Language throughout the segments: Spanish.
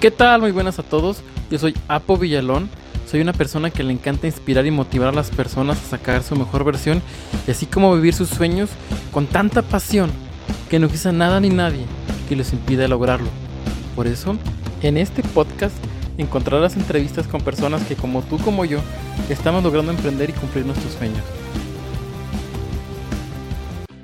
¿Qué tal? Muy buenas a todos. Yo soy Apo Villalón. Soy una persona que le encanta inspirar y motivar a las personas a sacar su mejor versión y así como vivir sus sueños con tanta pasión que no quizá nada ni nadie que les impida lograrlo. Por eso, en este podcast encontrarás entrevistas con personas que como tú como yo estamos logrando emprender y cumplir nuestros sueños.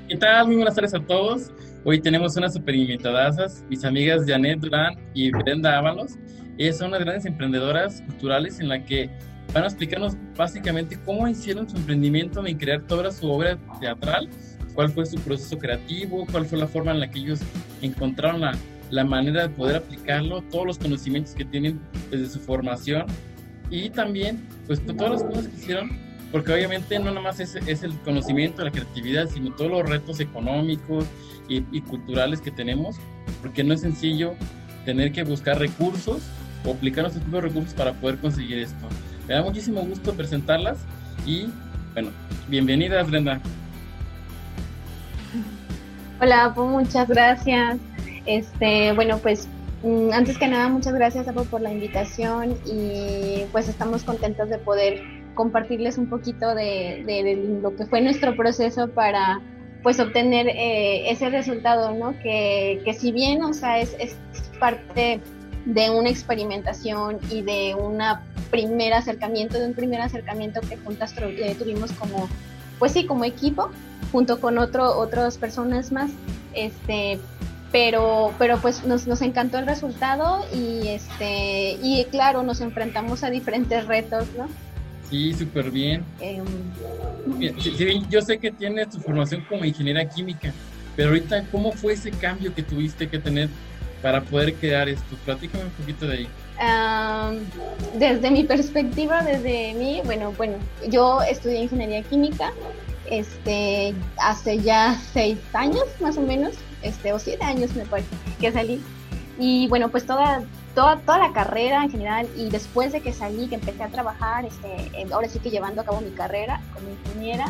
¿Qué tal? Muy buenas tardes a todos. Hoy tenemos unas super invitadasas, mis amigas Janet Durán y Brenda Ábalos. Ellas son unas grandes emprendedoras culturales en la que van a explicarnos básicamente cómo hicieron su emprendimiento en crear toda su obra teatral, cuál fue su proceso creativo, cuál fue la forma en la que ellos encontraron la, la manera de poder aplicarlo, todos los conocimientos que tienen desde su formación y también pues todas las cosas que hicieron porque obviamente no nada más es, es, el conocimiento, la creatividad, sino todos los retos económicos y, y, culturales que tenemos, porque no es sencillo tener que buscar recursos o aplicar nuestros de recursos para poder conseguir esto. Me da muchísimo gusto presentarlas y, bueno, bienvenidas, Brenda. Hola, pues muchas gracias. Este, bueno, pues mm, antes que nada, muchas gracias Apo, por la invitación y pues estamos contentos de poder compartirles un poquito de, de, de lo que fue nuestro proceso para pues obtener eh, ese resultado, ¿no? Que, que, si bien, o sea, es, es parte de una experimentación y de un primer acercamiento, de un primer acercamiento que juntas eh, tuvimos como, pues sí, como equipo, junto con otro, otras personas más, este, pero, pero pues nos, nos encantó el resultado y este, y claro, nos enfrentamos a diferentes retos, ¿no? Sí, súper bien. Eh, sí, sí, yo sé que tienes tu formación como ingeniera química, pero ahorita, ¿cómo fue ese cambio que tuviste que tener para poder crear esto? Platícame un poquito de ahí. Um, desde mi perspectiva, desde mí, bueno, bueno, yo estudié ingeniería química este, hace ya seis años más o menos, este, o siete años me parece que salí. Y bueno, pues toda, toda, toda la carrera en general y después de que salí, que empecé a trabajar, este, ahora sí que llevando a cabo mi carrera como ingeniera,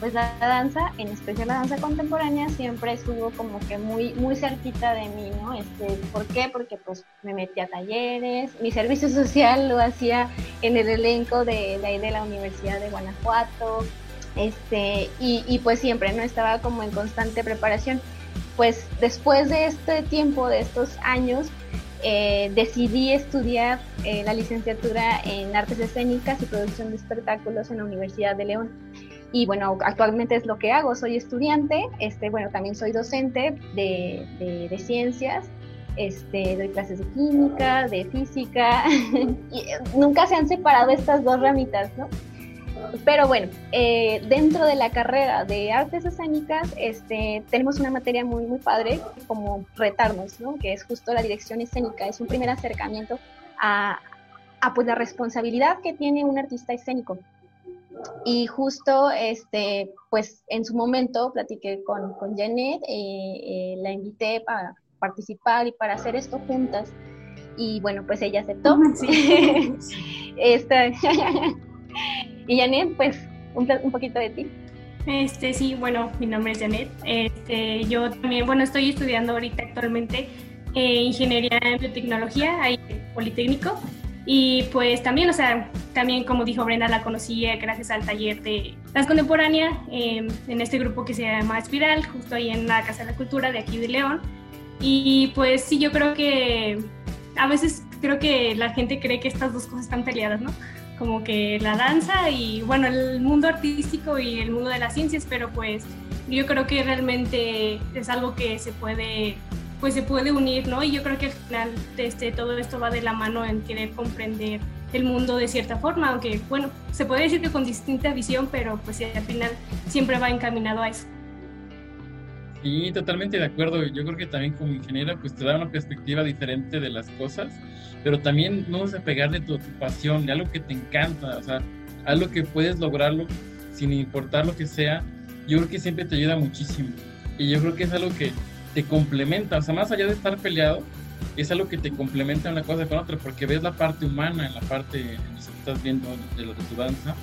pues la danza, en especial la danza contemporánea, siempre estuvo como que muy, muy cerquita de mí, ¿no? Este, ¿Por qué? Porque pues me metí a talleres, mi servicio social lo hacía en el elenco de, de, de la Universidad de Guanajuato, este, y, y pues siempre, ¿no? Estaba como en constante preparación. Pues después de este tiempo, de estos años, eh, decidí estudiar eh, la licenciatura en artes escénicas y producción de espectáculos en la Universidad de León. Y bueno, actualmente es lo que hago, soy estudiante, este, bueno, también soy docente de, de, de ciencias, este, doy clases de química, de física, y nunca se han separado estas dos ramitas, ¿no? Pero bueno, eh, dentro de la carrera de artes escénicas este, tenemos una materia muy, muy padre como retarnos, ¿no? que es justo la dirección escénica. Es un primer acercamiento a, a pues, la responsabilidad que tiene un artista escénico. Y justo, este, pues en su momento platiqué con, con Janet, eh, eh, la invité para participar y para hacer esto juntas. Y bueno, pues ella aceptó. Sí. Esta, y Janet, pues un, un, poquito de ti. Este, sí, bueno, mi nombre es Janet. Este, yo también, bueno, estoy estudiando ahorita actualmente eh, ingeniería en biotecnología, ahí Politécnico. Y pues también, o sea, también como dijo Brenda, la conocí gracias al taller de Danza Contemporánea eh, en este grupo que se llama Espiral, justo ahí en la Casa de la Cultura de aquí de León. Y pues sí, yo creo que a veces creo que la gente cree que estas dos cosas están peleadas, ¿no? Como que la danza y bueno, el mundo artístico y el mundo de las ciencias, pero pues yo creo que realmente es algo que se puede pues se puede unir, ¿no? Y yo creo que al final este, todo esto va de la mano en querer comprender el mundo de cierta forma, aunque bueno, se puede decir que con distinta visión, pero pues al final siempre va encaminado a eso. Sí, totalmente de acuerdo. Yo creo que también como ingeniero pues te da una perspectiva diferente de las cosas, pero también no pegar de tu, tu pasión, de algo que te encanta, o sea, algo que puedes lograrlo sin importar lo que sea, yo creo que siempre te ayuda muchísimo. Y yo creo que es algo que te complementa, o sea, más allá de estar peleado, es algo que te complementa una cosa con otra, porque ves la parte humana en la parte en la que estás viendo de, lo de tu danza.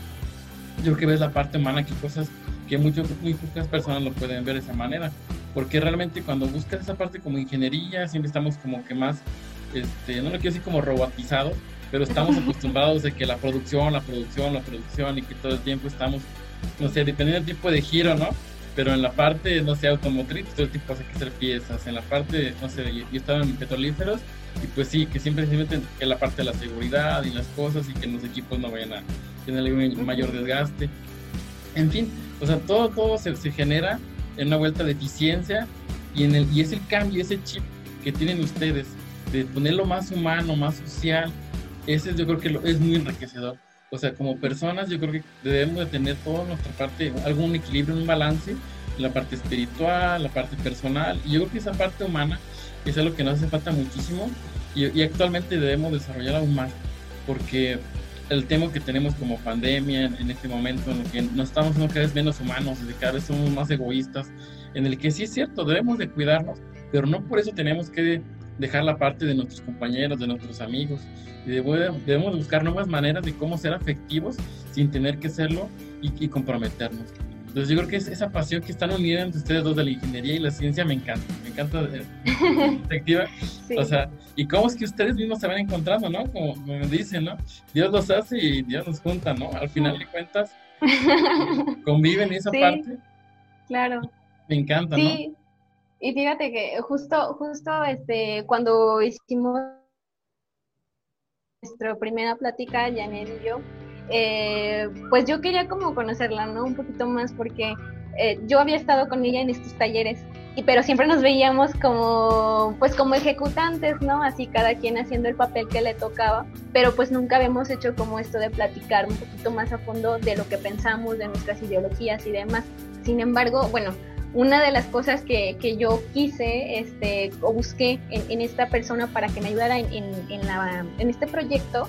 Yo creo que ves la parte humana, que cosas que mucho, muy pocas personas lo pueden ver de esa manera, porque realmente cuando buscas esa parte como ingeniería, siempre estamos como que más este, no lo quiero decir como robotizados, pero estamos acostumbrados de que la producción, la producción, la producción y que todo el tiempo estamos, no sé, dependiendo del tipo de giro, ¿no? Pero en la parte, no sé, automotriz, todo el tiempo hay que hacer piezas. En la parte, no sé, yo, estaba en petrolíferos y pues sí, que siempre se meten en la parte de la seguridad y las cosas y que los equipos no vayan a tener un mayor desgaste. En fin, o sea, todo, todo se, se genera en una vuelta de eficiencia y, en el, y es el cambio, ese chip que tienen ustedes de ponerlo más humano, más social, ese yo creo que lo, es muy enriquecedor. O sea, como personas yo creo que debemos de tener toda nuestra parte, algún equilibrio, un balance, la parte espiritual, la parte personal, y yo creo que esa parte humana es algo que nos hace falta muchísimo y, y actualmente debemos desarrollar aún más, porque el tema que tenemos como pandemia en, este momento, en el que nos estamos cada vez menos humanos, y cada vez somos más egoístas, en el que sí es cierto, debemos de cuidarnos, pero no por eso tenemos que dejar la parte de nuestros compañeros, de nuestros amigos, y debemos buscar nuevas maneras de cómo ser afectivos sin tener que serlo y, comprometernos. Entonces yo creo que es esa pasión que están unidas entre ustedes dos de la ingeniería y la ciencia me encanta, me encanta de perspectiva. O sea, y cómo es que ustedes mismos se van encontrando, ¿no? Como, me dicen, ¿no? Dios los hace y Dios nos junta, ¿no? Al final de cuentas, conviven esa parte. Claro. Me encanta, sí. ¿no? Y fíjate que justo, justo este, cuando hicimos nuestra primera plática, Janet y yo, eh, pues yo quería como conocerla, ¿no? Un poquito más porque eh, yo había estado con ella en estos talleres, y, pero siempre nos veíamos como, pues como ejecutantes, ¿no? Así cada quien haciendo el papel que le tocaba, pero pues nunca habíamos hecho como esto de platicar un poquito más a fondo de lo que pensamos, de nuestras ideologías y demás. Sin embargo, bueno, una de las cosas que, que yo quise este, o busqué en, esta persona para que me ayudara en, en, en este proyecto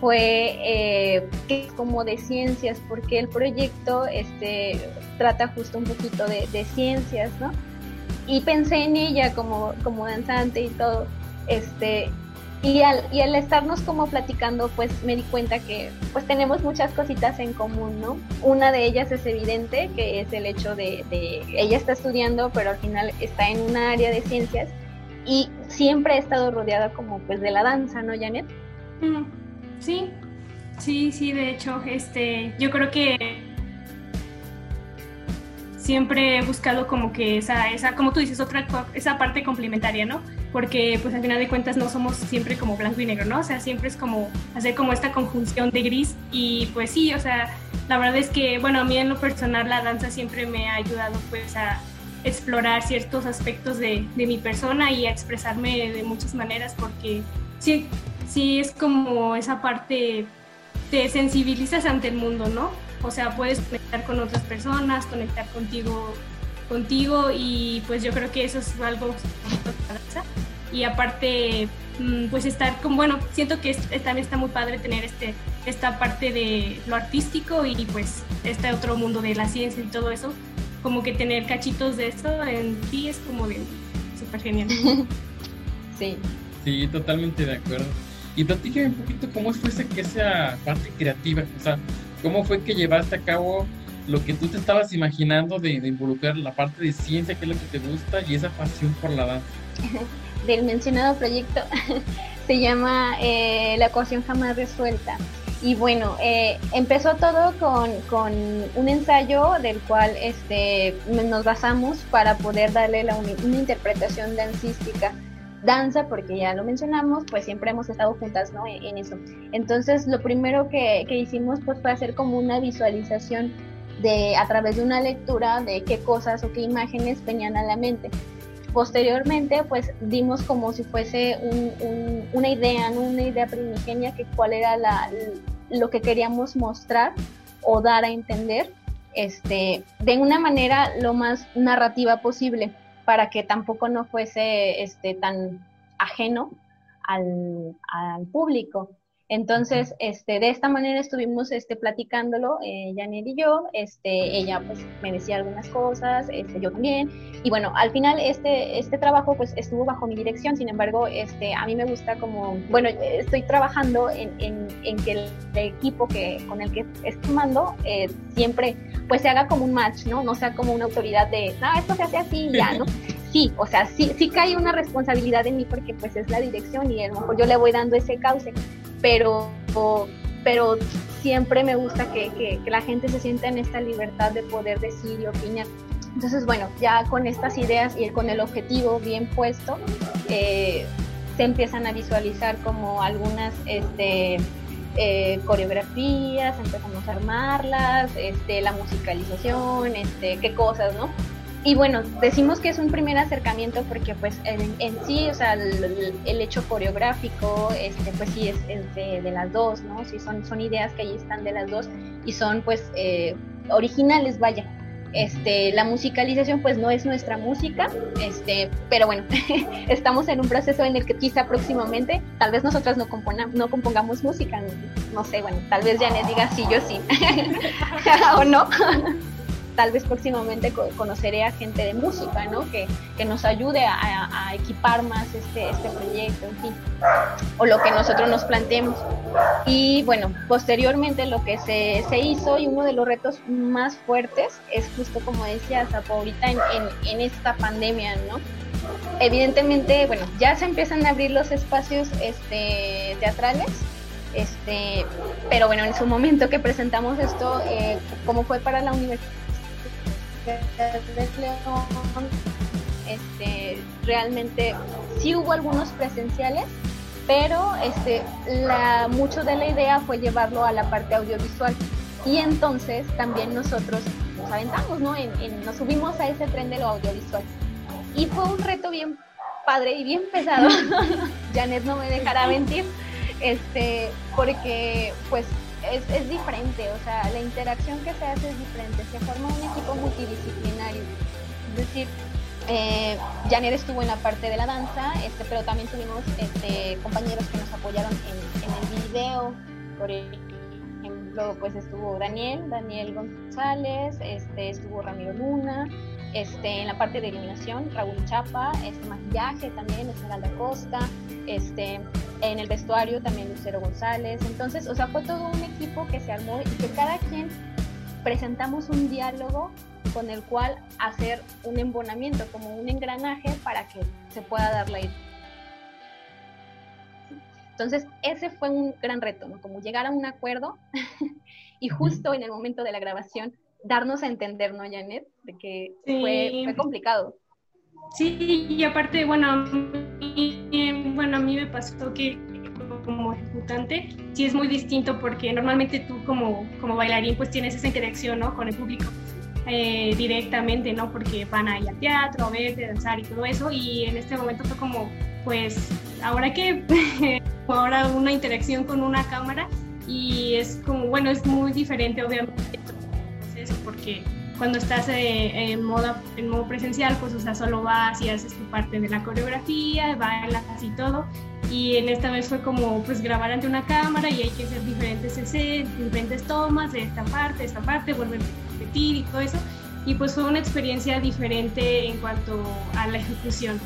fue eh, como de ciencias, porque el proyecto este, trata justo un poquito de, ciencias, ¿no? Y pensé en ella como, como danzante y todo, este, y al, y al estarnos como platicando, pues me di cuenta que pues tenemos muchas cositas en común, ¿no? Una de ellas es evidente, que es el hecho de, de ella está estudiando, pero al final está en una área de ciencias y siempre ha estado rodeada como pues de la danza, ¿no, Janet? Mm, sí, sí, sí, de hecho, este, yo creo que siempre he buscado como que esa, esa, como tú dices, otra, esa parte complementaria, ¿no? Porque pues al final de cuentas no somos siempre como blanco y negro, ¿no? O sea, siempre es como hacer como esta conjunción de gris y pues sí, o sea, la verdad es que, bueno, a mí en lo personal la danza siempre me ha ayudado pues a explorar ciertos aspectos de, de mi persona y a expresarme de muchas maneras porque sí, sí es como esa parte, te sensibilizas ante el mundo, ¿no? O sea, puedes conectar con otras personas, conectar contigo, contigo y pues yo creo que eso es algo y aparte mm, pues estar con bueno siento que también está muy padre tener este esta parte de lo artístico y pues este otro mundo de la ciencia y todo eso. Como que tener cachitos de eso en ti es como bien súper genial. Sí. Sí totalmente de acuerdo y platícame un poquito cómo fue esa, esa parte creativa o sea ¿Cómo fue que llevaste a cabo lo que tú te estabas imaginando de, involucrar la parte de ciencia, que es lo que te gusta, y esa pasión por la danza? Del mencionado proyecto se llama eh, La ecuación jamás resuelta. Y bueno, eh, empezó todo con, con, un ensayo del cual este, nos basamos para poder darle la, una interpretación dancística danza, porque ya lo mencionamos, pues siempre hemos estado juntas, ¿no? En, eso. Entonces, lo primero que, que, hicimos, pues, fue hacer como una visualización de, a través de una lectura de qué cosas o qué imágenes venían a la mente. Posteriormente, pues, dimos como si fuese un, una idea, ¿no? Una idea primigenia, que cuál era la, lo que queríamos mostrar o dar a entender, este, de una manera lo más narrativa posible para que tampoco no fuese este, tan ajeno al, al público. Entonces, este, de esta manera estuvimos este, platicándolo, eh, Janet y yo, este, ella pues me decía algunas cosas, este, yo también, y bueno, al final este, este trabajo pues estuvo bajo mi dirección, sin embargo, este, a mí me gusta como, bueno, estoy trabajando en, en, en que el, equipo que, con el que estoy tomando eh, siempre pues se haga como un match, ¿no? No sea como una autoridad de, no, esto se hace así ya, ¿no? sí, o sea, sí, sí cae una responsabilidad en mí porque pues es la dirección y a lo mejor yo le voy dando ese cauce, pero, pero siempre me gusta que, que, la gente se sienta en esta libertad de poder decir y opinar. Entonces, bueno, ya con estas ideas y con el objetivo bien puesto, eh, se empiezan a visualizar como algunas este, eh, coreografías, empezamos a armarlas, este, la musicalización, este, qué cosas, ¿no? Y bueno, decimos que es un primer acercamiento porque pues en, sí, o sea, el, hecho coreográfico, este, pues sí es, de, las dos, ¿no? Sí, son, son ideas que ahí están de las dos y son pues eh, originales, vaya. Este, la musicalización pues no es nuestra música, este, pero bueno, estamos en un proceso en el que quizá próximamente, tal vez nosotras no, no compongamos música, no, sé, bueno, tal vez Janet diga sí, yo sí, o no tal vez próximamente conoceré a gente de música, ¿no? Que, que nos ayude a, equipar más este, este proyecto, en fin, o lo que nosotros nos planteemos. Y bueno, posteriormente lo que se, se hizo y uno de los retos más fuertes es justo como decía Zapo ahorita en, en, esta pandemia, ¿no? Evidentemente, bueno, ya se empiezan a abrir los espacios este, teatrales, este, pero bueno, en su momento que presentamos esto, eh, como fue para la universidad, León, este, realmente sí hubo algunos presenciales, pero este, la, mucho de la idea fue llevarlo a la parte audiovisual. Y entonces también nosotros nos aventamos, ¿no? nos subimos a ese tren de lo audiovisual. Y fue un reto bien padre y bien pesado. Janet no me dejará mentir. Este, porque pues es, es, diferente, o sea, la interacción que se hace es diferente, se forma un equipo multidisciplinario. Es decir, eh, Janet estuvo en la parte de la danza, este, pero también tuvimos este, compañeros que nos apoyaron en, el video, por ejemplo, pues estuvo Daniel, Daniel González, este, estuvo Ramiro Luna, este, en la parte de iluminación, Raúl Chapa, este maquillaje también, Esmeralda Costa, este, en el vestuario también Lucero González. Entonces, o sea, fue todo un equipo que se armó y que cada quien presentamos un diálogo con el cual hacer un embonamiento, como un engranaje para que se pueda dar la idea. Entonces, ese fue un gran reto, ¿no? Como llegar a un acuerdo y justo en el momento de la grabación darnos a entender, ¿no, Janet? De que fue, fue complicado. Sí, y aparte, bueno, bueno, a mí me pasó que como ejecutante sí es muy distinto porque normalmente tú como, como bailarín pues tienes esa interacción ¿no? con el público eh, directamente, ¿no? Porque van a ir al teatro a verte, danzar y todo eso y en este momento fue como pues ahora que ahora una interacción con una cámara y es como bueno es muy diferente obviamente porque cuando estás eh, en, modo, en modo presencial, pues, o sea, solo vas y haces tu parte de la coreografía, bailas y todo. Y en esta vez fue como, pues, grabar ante una cámara y hay que hacer diferentes escenas, diferentes tomas de esta parte, de esta parte, volver a repetir y todo eso. Y pues fue una experiencia diferente en cuanto a la ejecución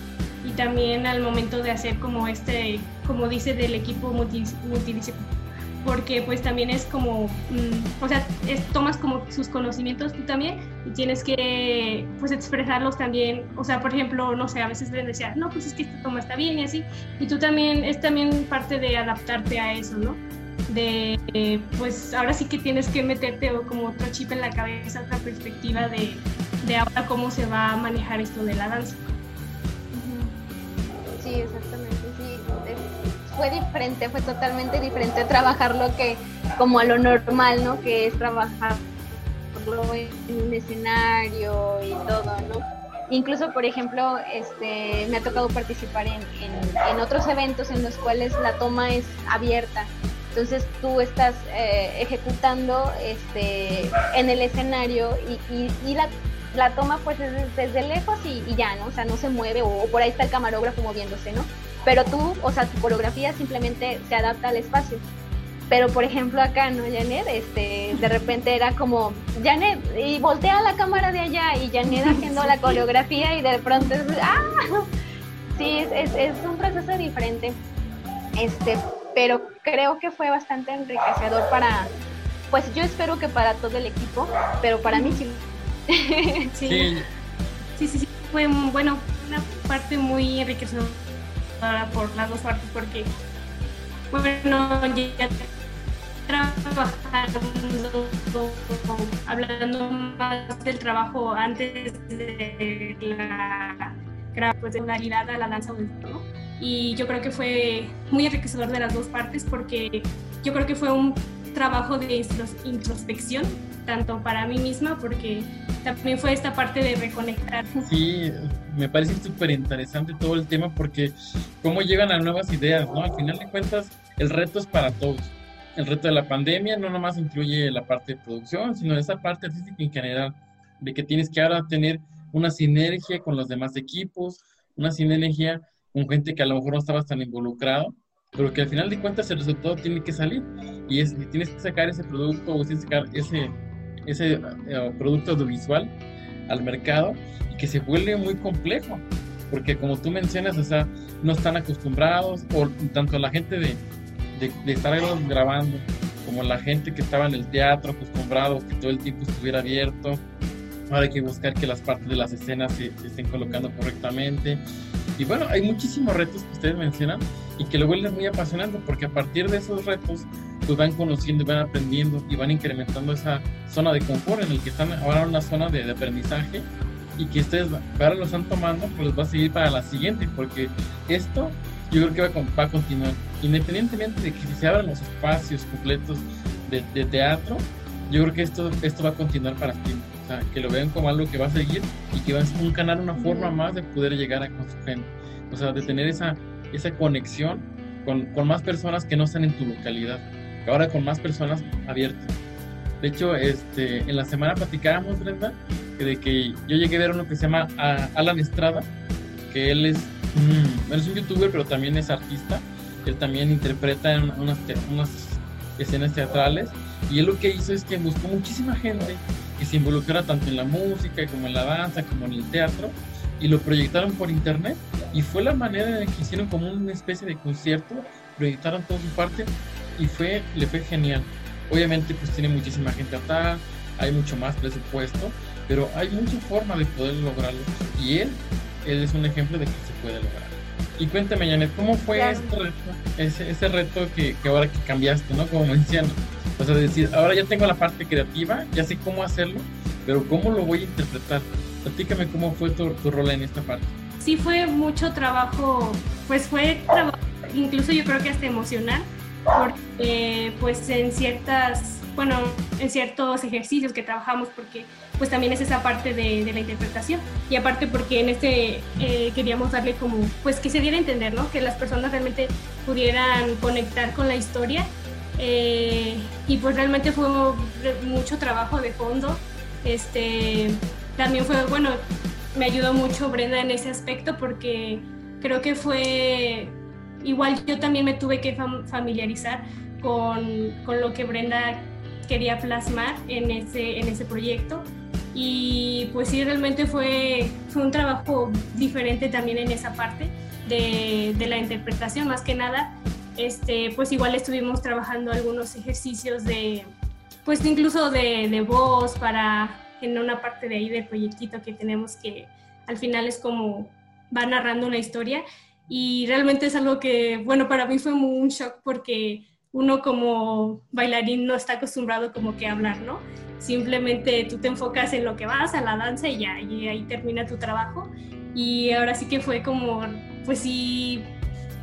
y también al momento de hacer como este, como dice, del equipo multidisciplinario porque pues también es como, mm, o sea, tomas como sus conocimientos tú también y tienes que pues expresarlos también, o sea, por ejemplo, no sé, a veces les decía, no, pues es que esta toma está bien y así, y tú también, es también parte de adaptarte a eso, ¿no? De, pues ahora sí que tienes que meterte como otro chip en la cabeza, otra perspectiva de, de ahora cómo se va a manejar esto de la danza. Sí, exactamente fue diferente, fue totalmente diferente trabajar lo que, como a lo normal, ¿no? Que es trabajar en un escenario y todo, ¿no? Incluso, por ejemplo, este, me ha tocado participar en, en, otros eventos en los cuales la toma es abierta. Entonces tú estás eh, ejecutando este, en el escenario y, y, la, la, toma pues es desde, lejos y, ya, ¿no? O sea, no se mueve o por ahí está el camarógrafo moviéndose, ¿no? Pero tú, o sea, tu coreografía simplemente se adapta al espacio. Pero por ejemplo acá, ¿no, Janet? Este, de repente era como, Janet, y voltea la cámara de allá y Janet haciendo la coreografía y de pronto es, ¡ah! Sí, es, es, un proceso diferente. Este, pero creo que fue bastante enriquecedor para, pues yo espero que para todo el equipo, pero para mí sí. sí. Sí, sí, sí. Fue, bueno, una parte muy enriquecedora por las dos partes, porque, bueno, ya trabajando, hablando más del trabajo antes de la pues, de a la danza ¿no? y yo creo que fue muy enriquecedor de las dos partes porque yo creo que fue un trabajo de introspección tanto para mí misma porque también fue esta parte de reconectar. Sí, me parece súper interesante todo el tema porque cómo llegan a nuevas ideas, ¿no? Al final de cuentas, el reto es para todos el reto de la pandemia no nomás incluye la parte de producción, sino esa parte artística en general, de que tienes que ahora tener una sinergia con los demás equipos, una sinergia con gente que a lo mejor no estabas tan involucrado, pero que al final de cuentas el resultado tiene que salir y es, tienes que sacar ese producto o tienes que sacar ese, ese eh, producto audiovisual al mercado y que se vuelve muy complejo, porque como tú mencionas, o sea, no están acostumbrados, o tanto la gente de, de, estar grabando, como la gente que estaba en el teatro acostumbrado que todo el tiempo estuviera abierto. Ahora hay que buscar que las partes de las escenas se, estén colocando correctamente. Y bueno, hay muchísimos retos que ustedes mencionan y que lo vuelven muy apasionante porque a partir de esos retos pues van conociendo van aprendiendo y van incrementando esa zona de confort en el que están ahora en una zona de, de aprendizaje y que ustedes ahora lo están tomando pues va a seguir para la siguiente porque esto yo creo que va a, continuar. Independientemente de que se abran los espacios completos de, teatro, yo creo que esto, esto va a continuar para siempre. O sea, que lo vean como algo que va a seguir y que va a un canal, una forma más de poder llegar a con su gente. O sea, de tener esa, esa conexión con, con más personas que no están en tu localidad. Ahora con más personas abiertas. De hecho, este, en la semana platicábamos, Brenda, de que yo llegué a ver uno que se llama Alan Estrada, que él es Mm, él es un youtuber, pero también es artista. Él también interpreta en unas, unas escenas teatrales. Y él lo que hizo es que buscó muchísima gente que se involucrara tanto en la música, como en la danza, como en el teatro. Y lo proyectaron por internet. Y fue la manera en que hicieron como una especie de concierto. Proyectaron toda su parte. Y fue, le fue genial. Obviamente, pues tiene muchísima gente atrás. Hay mucho más presupuesto. Pero hay mucha forma de poder lograrlo. Y él él es un ejemplo de que se puede lograr. Y cuéntame, Janet, ¿cómo fue este reto, ese, ese reto que, que, ahora que cambiaste, ¿no? Como menciono. O sea, decir, ahora ya tengo la parte creativa, ya sé cómo hacerlo, pero ¿cómo lo voy a interpretar? Platícame cómo fue tu, tu rol en esta parte. Sí, fue mucho trabajo, pues fue trabajo, incluso yo creo que hasta emocional, porque pues en ciertas, bueno, en ciertos ejercicios que trabajamos, porque pues también es esa parte de, la interpretación. Y aparte porque en este eh, queríamos darle como, pues que se diera a entender, ¿no? Que las personas realmente pudieran conectar con la historia. Eh, y pues realmente fue mucho trabajo de fondo. Este, también fue, bueno, me ayudó mucho Brenda en ese aspecto porque creo que fue, igual yo también me tuve que familiarizar con, con lo que Brenda quería plasmar en ese, en ese proyecto. Y pues sí, realmente fue, fue un trabajo diferente también en esa parte de, de la interpretación, más que nada, este, pues igual estuvimos trabajando algunos ejercicios de, pues incluso de, de voz para en una parte de ahí del proyectito que tenemos que al final es como va narrando una historia y realmente es algo que, bueno, para mí fue un shock porque uno como bailarín no está acostumbrado como que a hablar, ¿no? Simplemente tú te enfocas en lo que vas, a la danza y ya, y ahí termina tu trabajo. Y ahora sí que fue como, pues sí,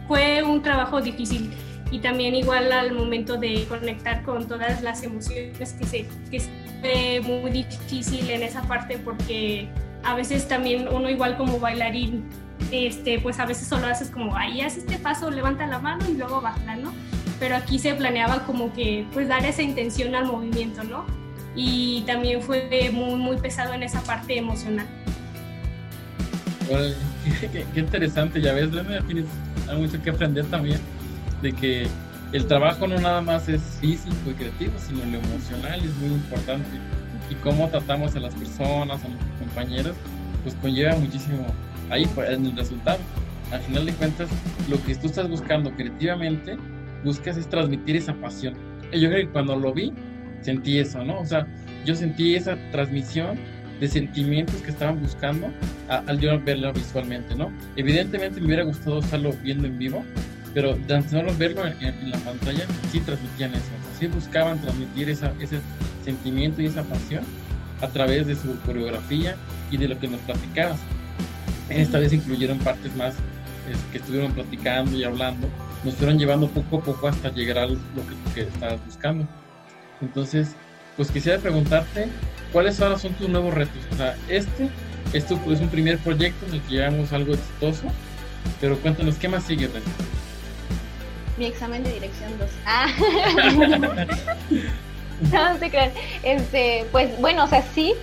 fue un trabajo difícil. Y también igual al momento de conectar con todas las emociones que se que fue muy difícil en esa parte porque a veces también uno igual como bailarín este pues a veces solo haces como ahí haces este paso levanta la mano y luego baja no pero aquí se planeaba como que pues dar esa intención al movimiento no y también fue muy, muy pesado en esa parte emocional. qué, interesante, ya ves, tienes mucho que aprender también de que el trabajo no nada más es físico y creativo, sino lo emocional es muy importante. Y cómo tratamos a las personas, a nuestros compañeros, pues conlleva muchísimo ahí en el resultado. Al final de cuentas, lo que tú estás buscando creativamente, buscas es transmitir esa pasión. Y yo creo que cuando lo vi, sentí eso, ¿no? O sea, yo sentí esa transmisión de sentimientos que estaban buscando al verlo visualmente, ¿no? Evidentemente me hubiera gustado estarlo viendo en vivo, pero tan solo verlo en, la pantalla sí transmitían eso, sí buscaban transmitir esa, ese sentimiento y esa pasión a través de su coreografía y de lo que nos platicabas. Esta vez incluyeron partes más que estuvieron platicando y hablando, nos fueron llevando poco a poco hasta llegar a lo que, que estabas buscando. Entonces, pues quisiera preguntarte, ¿cuáles ahora son tus nuevos retos? O sea, este, esto es un primer proyecto en el que llevamos algo exitoso, pero cuéntanos, ¿qué más sigue, René? Mi examen de dirección 2. Ah. no, se crean. Este, pues bueno, o sea, sí,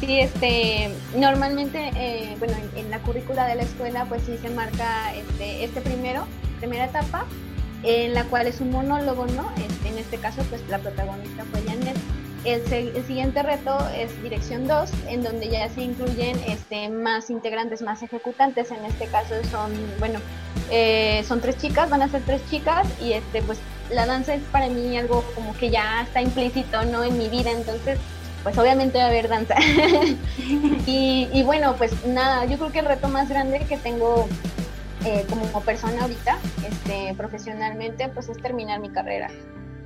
sí, este, normalmente, eh, bueno, en, la currícula de la escuela, pues sí se marca este, este primero, primera etapa, en la cual es un monólogo, ¿no? Este, en este caso, pues la protagonista fue Janet. El, siguiente reto es Dirección 2, en donde ya se incluyen este, más integrantes, más ejecutantes. En este caso son, bueno, eh, son tres chicas, van a ser tres chicas y este, pues la danza es para mí algo como que ya está implícito, ¿no? En mi vida, entonces pues obviamente va a haber danza. y, bueno, pues nada, yo creo que el reto más grande que tengo eh, como persona ahorita, este, profesionalmente, pues es terminar mi carrera.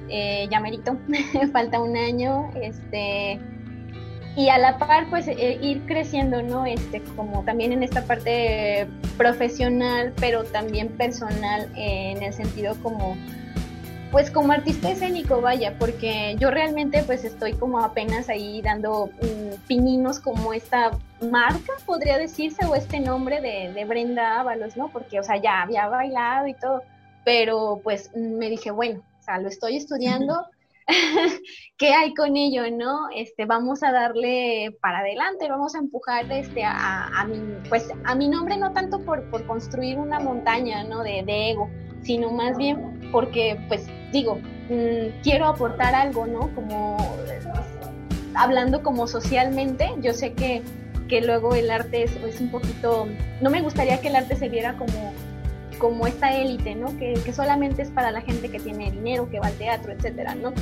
Eh, ya merito, falta un año, este, y a la par, pues eh, ir creciendo, ¿no? Este, como también en esta parte profesional, pero también personal, en el sentido como pues como artista escénico, vaya, porque yo realmente pues estoy como apenas ahí dando mm, pininos como esta marca, podría decirse, o este nombre de, de, Brenda Ábalos, ¿no? Porque, o sea, ya había bailado y todo, pero pues me dije, bueno, o sea, lo estoy estudiando, ¿qué hay con ello, no? Este, vamos a darle para adelante, vamos a empujar este, a, a mi, pues, a mi nombre, no tanto por, por construir una montaña, ¿no? De, de ego, sino más bien porque, pues, digo, mm, quiero aportar algo, ¿no? Como hablando como socialmente, yo sé que, que luego el arte es, un poquito, no me gustaría que el arte se viera como, como esta élite, ¿no? Que, que solamente es para la gente que tiene dinero, que va al teatro, etcétera, ¿no?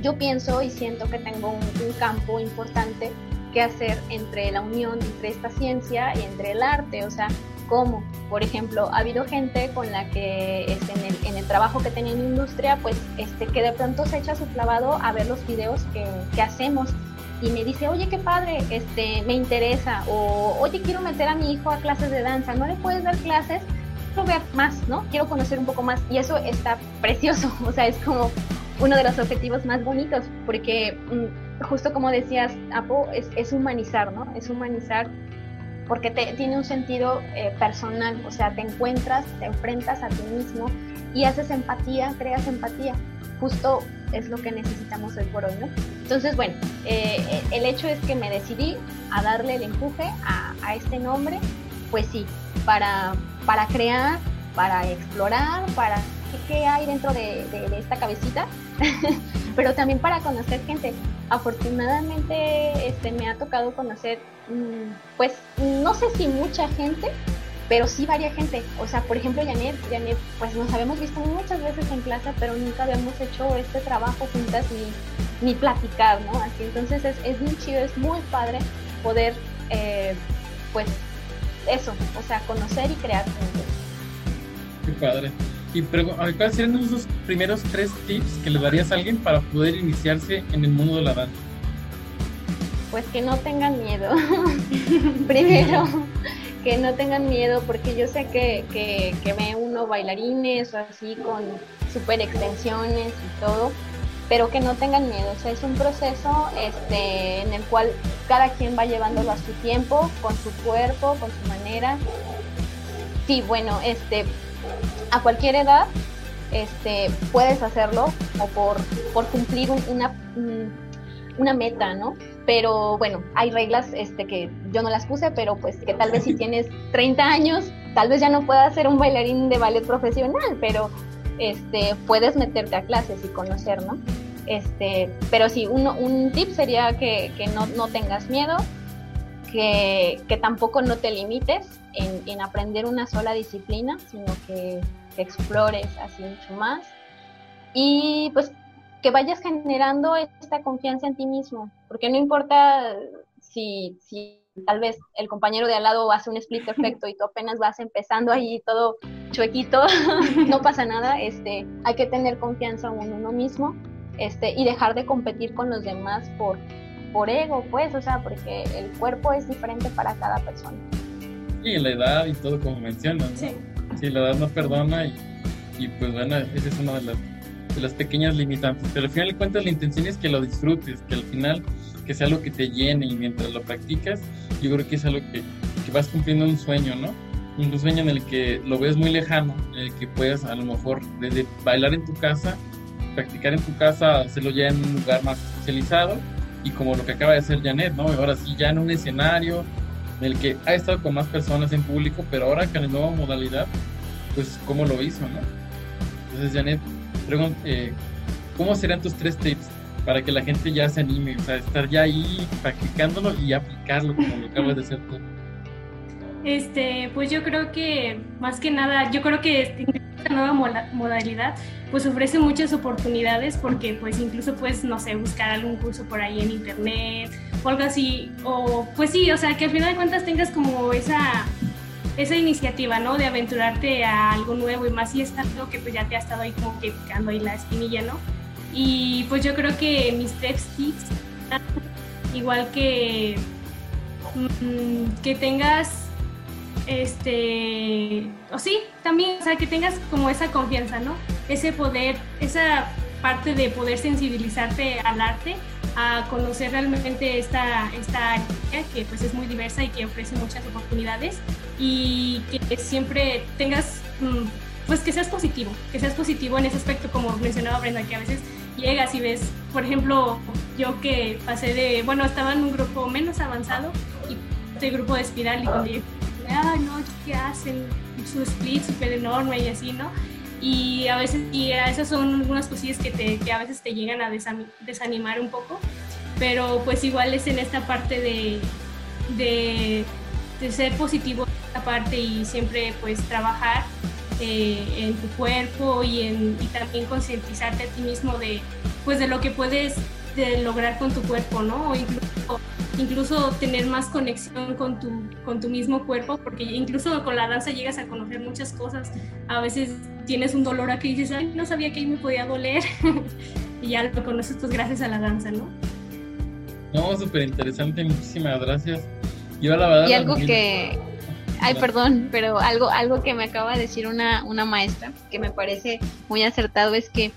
Yo pienso y siento que tengo un campo importante que hacer entre la unión entre esta ciencia y entre el arte, o sea, cómo. Por ejemplo, ha habido gente con la que este, en, el, trabajo que tenía en industria, pues este, que de pronto se echa su clavado a ver los videos que, hacemos y me dice, oye, qué padre, este, me interesa, o oye, quiero meter a mi hijo a clases de danza, ¿no le puedes dar clases? Quiero ver más, ¿no? Quiero conocer un poco más, y eso está precioso, o sea, es como uno de los objetivos más bonitos, porque mm, justo como decías, Apo, es humanizar, ¿no? Es humanizar porque te, tiene un sentido eh, personal, o sea, te encuentras, te enfrentas a ti mismo y haces empatía, creas empatía. Justo es lo que necesitamos hoy por hoy, ¿no? Entonces, bueno, eh, eh, el hecho es que me decidí a darle el empuje a, a este nombre, pues sí, para, para crear, para explorar, para qué hay dentro de, esta cabecita, pero también para conocer gente. Afortunadamente este, me ha tocado conocer Mm, pues no sé si mucha gente, pero sí varia gente. O sea, por ejemplo, Janet, Janet, pues nos habíamos visto muchas veces en clase, pero nunca habíamos hecho este trabajo juntas ni, ni platicar, ¿no? Así, entonces es, es muy chido, es muy padre poder, eh, pues, eso, o sea, conocer y crear juntos. Qué padre. Y ¿cuáles serían esos primeros tres tips que le darías a alguien para poder iniciarse en el mundo de la danza? pues que no tengan miedo. Primero, que no tengan miedo, porque yo sé que, que, ve uno bailarines o así con super extensiones y todo, pero que no tengan miedo. O sea, es un proceso este, en el cual cada quien va llevándolo a su tiempo, con su cuerpo, con su manera. Sí, bueno, este, a cualquier edad este, puedes hacerlo o por, por cumplir una, una meta, ¿no? pero bueno, hay reglas este, que yo no las puse, pero pues que tal vez si tienes 30 años, tal vez ya no puedas ser un bailarín de ballet profesional, pero este, puedes meterte a clases y conocer, ¿no? Este, pero sí, uno, un tip sería que, que no, no, tengas miedo, que, que, tampoco no te limites en, en, aprender una sola disciplina, sino que, que explores así mucho más. Y pues que vayas generando esta confianza en ti mismo, porque no importa si, si tal vez el compañero de al lado hace un split perfecto y tú apenas vas empezando ahí todo chuequito, no pasa nada, este, hay que tener confianza en uno mismo este, y dejar de competir con los demás por, por ego, pues, o sea, porque el cuerpo es diferente para cada persona. Y la edad y todo como mencionas, ¿no? Sí. Sí la edad no perdona y, y pues bueno, esa es una de las, de las pequeñas limitantes, pero al final de cuentas la intención es que lo disfrutes, que al final que sea algo que te llene y mientras lo practicas, yo creo que es algo que, que vas cumpliendo un sueño, ¿no? Un sueño en el que lo ves muy lejano, en el que puedas a lo mejor desde bailar en tu casa, practicar en tu casa, hacerlo ya en un lugar más especializado y como lo que acaba de hacer Janet, ¿no? Ahora sí, ya en un escenario en el que ha estado con más personas en público, pero ahora con la nueva modalidad, pues cómo lo hizo, ¿no? Entonces, Janet, eh, ¿cómo serían tus tres tips para que la gente ya se anime, o sea, estar ya ahí practicándolo y aplicarlo como lo acabas de hacer tú? Este, pues yo creo que más que nada, yo creo que esta nueva modalidad pues ofrece muchas oportunidades porque pues incluso puedes, no sé, buscar algún curso por ahí en internet o algo así, o pues sí, o sea, que al final de cuentas tengas como esa, esa iniciativa, ¿no? De aventurarte a algo nuevo y más si es algo que pues ya te ha estado ahí como que picando ahí la espinilla, ¿no? Y pues yo creo que mis tres tips, igual que mm, que tengas este o sí también o sea que tengas como esa confianza no ese poder esa parte de poder sensibilizarte al arte a conocer realmente esta esta área que pues es muy diversa y que ofrece muchas oportunidades y que siempre tengas mm, pues que seas positivo que seas positivo en ese aspecto como mencionaba Brenda que a veces llegas y ves, por ejemplo, yo que pasé de, bueno, estaba en un grupo menos avanzado y este grupo de espiral y cuando yo, ay, no, ¿qué hacen? Su split súper enorme y así, ¿no? Y a veces, y esas son algunas cosillas que, te, que a veces te llegan a desanimar un poco, pero pues igual es en esta parte de, de, de ser positivo en esta parte y siempre pues trabajar eh, en tu cuerpo y, en, y también concientizarte a ti mismo de, pues, de lo que puedes de lograr con tu cuerpo, ¿no? Incluso tener más conexión con tu, con tu mismo cuerpo, porque incluso con la danza llegas a conocer muchas cosas. A veces tienes un dolor aquí y dices, ay, no sabía que ahí me podía doler. y ya lo conoces pues gracias a la danza, ¿no? No, súper interesante, muchísimas gracias. Yo la verdad... Y algo que Ay, perdón, pero algo, algo que me acaba de decir una, una maestra que me parece muy acertado es que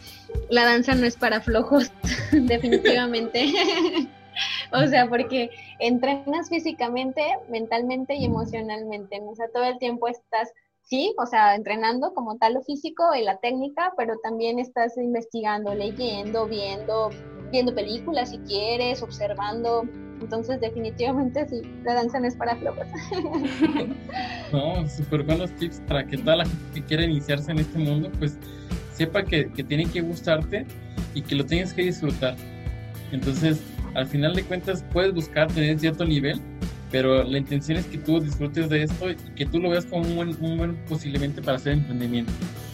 la danza no es para flojos, definitivamente. o sea, porque entrenas físicamente, mentalmente y emocionalmente. O sea, todo el tiempo estás, sí, o sea, entrenando como tal lo físico y la técnica, pero también estás investigando, leyendo, viendo, viendo películas si quieres, observando entonces, definitivamente sí, la danza no es para flojos. no, súper buenos tips para que toda la gente que quiera iniciarse en este mundo, pues sepa que, que tiene que gustarte y que lo tienes que disfrutar. Entonces, al final de cuentas, puedes buscar tener cierto nivel, pero la intención es que tú disfrutes de esto y que tú lo veas como un buen, un buen posiblemente para hacer emprendimiento.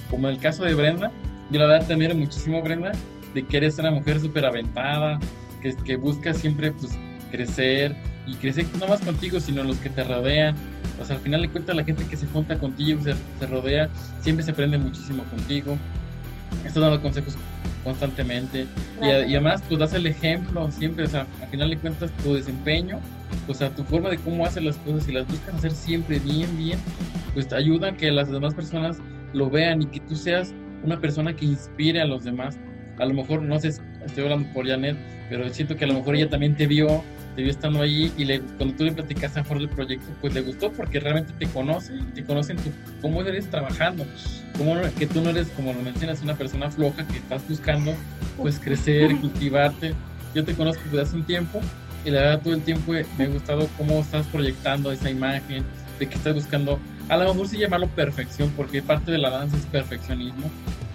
Como en el caso de Brenda, yo la verdad muchísimo, Brenda, de que eres una mujer súper aventada, que, que busca siempre pues, crecer y crecer no más contigo, sino los que te rodean. O sea, al final de cuentas, la gente que se junta contigo, se, se rodea, siempre se aprende muchísimo contigo. Estás dando consejos constantemente y, y, además pues das el ejemplo siempre, o sea, al final de cuentas tu desempeño, o sea, tu forma de cómo haces las cosas y las buscas hacer siempre bien, bien, pues te ayuda a que las demás personas lo vean y que tú seas una persona que inspire a los demás. A lo mejor, no sé, estoy hablando por Janet, pero siento que a lo mejor ella también te vio te vio estando allí y le, cuando tú le platicaste a del proyecto, pues le gustó porque realmente te conoce, te conocen tu, cómo eres trabajando, cómo, que tú no eres, como lo mencionas, una persona floja que estás buscando pues crecer, cultivarte. Yo te conozco desde hace un tiempo y la verdad todo el tiempo me ha gustado cómo estás proyectando esa imagen, de que estás buscando, a lo mejor sí llamarlo perfección, porque parte de la danza es perfeccionismo,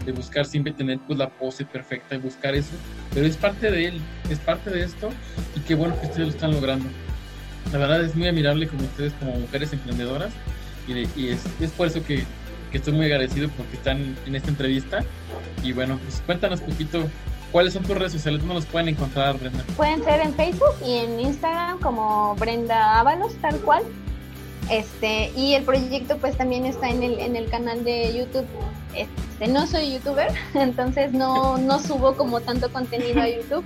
de buscar siempre tener pues la pose perfecta y buscar eso, pero es parte de él, es parte de esto y qué bueno que ustedes lo están logrando. La verdad es muy admirable como ustedes como mujeres emprendedoras y, es, es, por eso que, que, estoy muy agradecido porque están en esta entrevista y bueno, pues cuéntanos poquito ¿Cuáles son tus redes sociales? ¿Cómo los pueden encontrar, Brenda? Pueden ser en Facebook y en Instagram como Brenda Ábalos, tal cual. Este, y el proyecto pues también está en el, en el canal de YouTube. Este, no soy youtuber, entonces no, no subo como tanto contenido a YouTube,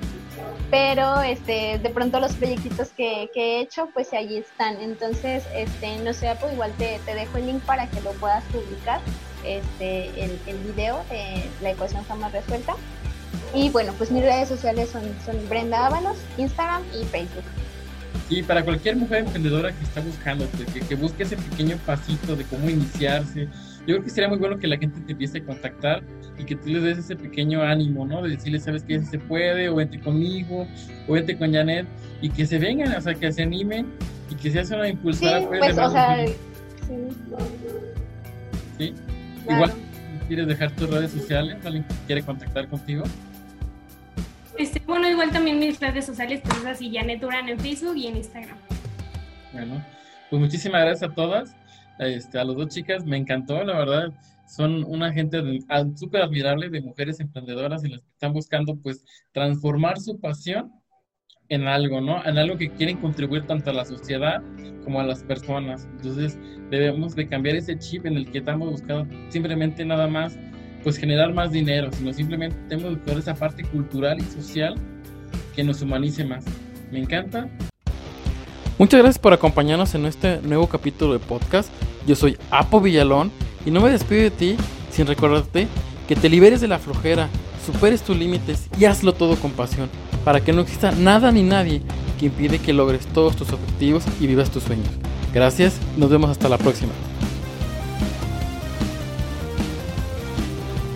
pero este, de pronto los proyectitos que, que he hecho pues allí están. Entonces, este, no sé, pues igual te, te dejo el link para que lo puedas publicar, este, el, el video de la ecuación jamás resuelta. Y bueno, pues mis redes sociales son, son Brenda Ábalos, Instagram y Facebook. Y para cualquier mujer emprendedora que está buscando, que, que busque ese pequeño pasito de cómo iniciarse, yo creo que sería muy bueno que la gente te empiece a contactar y que tú les des ese pequeño ánimo, ¿no? De decirles, sabes que se puede, o vente conmigo, o vente con Janet, y que se vengan, o sea, que se animen y que seas una impulsora. Sí, pues, o sea, sí. ¿Sí? Igual, ¿quieres dejar tus redes sociales? ¿Alguien quiere contactar contigo? Este, bueno, igual también mis redes sociales, pues es así, Janet Durán en Facebook y en Instagram. Bueno, pues muchísimas gracias a todas, este, a las dos chicas, me encantó, la verdad, son una gente súper admirable de mujeres emprendedoras en las que están buscando pues transformar su pasión en algo, ¿no? En algo que quieren contribuir tanto a la sociedad como a las personas. Entonces debemos de cambiar ese chip en el que estamos buscando simplemente nada más pues generar más dinero, sino simplemente tenemos que esa parte cultural y social que nos humanice más. Me encanta. Muchas gracias por acompañarnos en este nuevo capítulo de podcast. Yo soy Apo Villalón y no me despido de ti sin recordarte que te liberes de la flojera, superes tus límites y hazlo todo con pasión, para que no exista nada ni nadie que impide que logres todos tus objetivos y vivas tus sueños. Gracias, nos vemos hasta la próxima.